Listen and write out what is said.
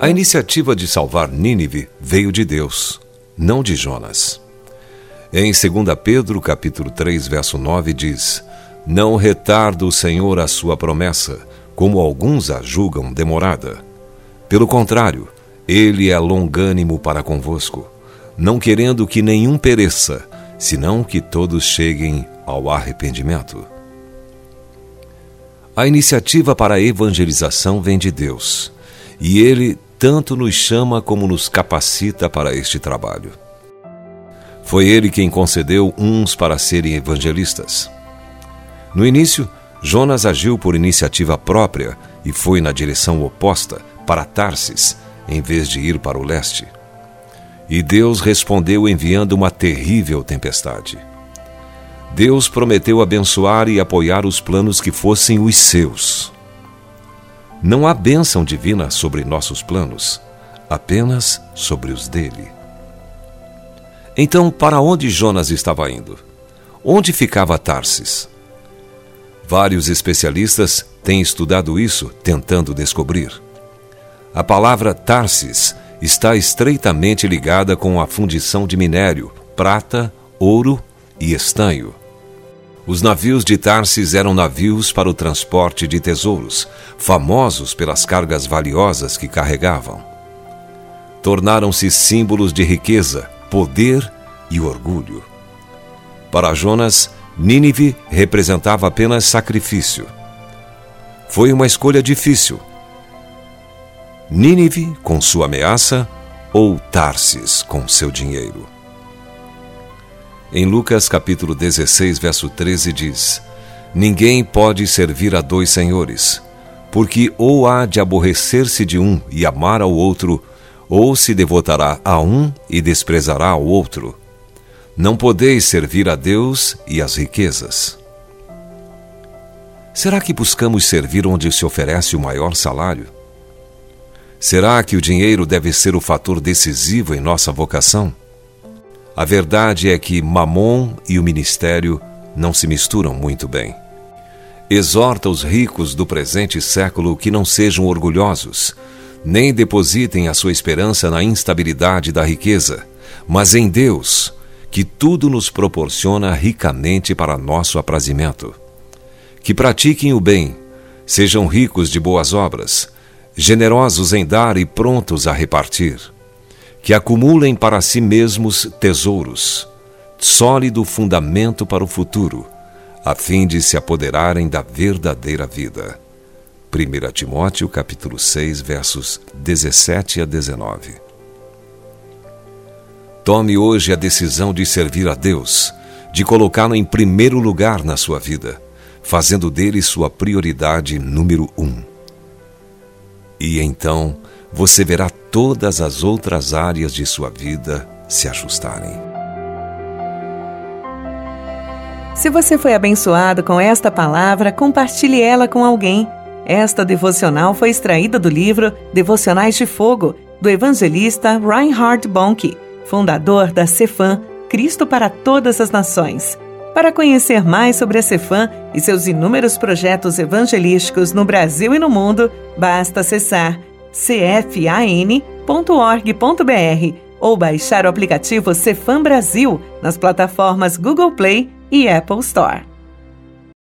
A iniciativa de salvar Nínive veio de Deus, não de Jonas. Em 2 Pedro, capítulo 3, verso 9 diz: Não retarda o Senhor a sua promessa, como alguns a julgam demorada. Pelo contrário, ele é longânimo para convosco, não querendo que nenhum pereça, senão que todos cheguem ao arrependimento. A iniciativa para a evangelização vem de Deus, e ele tanto nos chama como nos capacita para este trabalho. Foi ele quem concedeu uns para serem evangelistas. No início, Jonas agiu por iniciativa própria e foi na direção oposta, para Tarsis, em vez de ir para o leste. E Deus respondeu enviando uma terrível tempestade. Deus prometeu abençoar e apoiar os planos que fossem os seus. Não há bênção divina sobre nossos planos, apenas sobre os dele. Então, para onde Jonas estava indo? Onde ficava Tarsis? Vários especialistas têm estudado isso, tentando descobrir. A palavra Tarsis está estreitamente ligada com a fundição de minério, prata, ouro e estanho. Os navios de Tarsis eram navios para o transporte de tesouros, famosos pelas cargas valiosas que carregavam. Tornaram-se símbolos de riqueza, poder e orgulho. Para Jonas, Nínive representava apenas sacrifício. Foi uma escolha difícil. Nínive com sua ameaça ou Tarsis com seu dinheiro. Em Lucas capítulo 16, verso 13 diz: Ninguém pode servir a dois senhores, porque ou há de aborrecer-se de um e amar ao outro, ou se devotará a um e desprezará ao outro. Não podeis servir a Deus e às riquezas. Será que buscamos servir onde se oferece o maior salário? Será que o dinheiro deve ser o fator decisivo em nossa vocação? A verdade é que Mamon e o ministério não se misturam muito bem. Exorta os ricos do presente século que não sejam orgulhosos, nem depositem a sua esperança na instabilidade da riqueza, mas em Deus, que tudo nos proporciona ricamente para nosso aprazimento. Que pratiquem o bem, sejam ricos de boas obras, generosos em dar e prontos a repartir que acumulem para si mesmos tesouros, sólido fundamento para o futuro, a fim de se apoderarem da verdadeira vida. 1 Timóteo capítulo 6, versos 17 a 19. Tome hoje a decisão de servir a Deus, de colocá-lo em primeiro lugar na sua vida, fazendo dele sua prioridade número um. E então, você verá todas as outras áreas de sua vida se ajustarem. Se você foi abençoado com esta palavra, compartilhe ela com alguém. Esta devocional foi extraída do livro Devocionais de Fogo, do evangelista Reinhard Bonnke, fundador da Cefam, Cristo para Todas as Nações. Para conhecer mais sobre a Cefam e seus inúmeros projetos evangelísticos no Brasil e no mundo, basta acessar cfan.org.br ou baixar o aplicativo Cefam Brasil nas plataformas Google Play e Apple Store.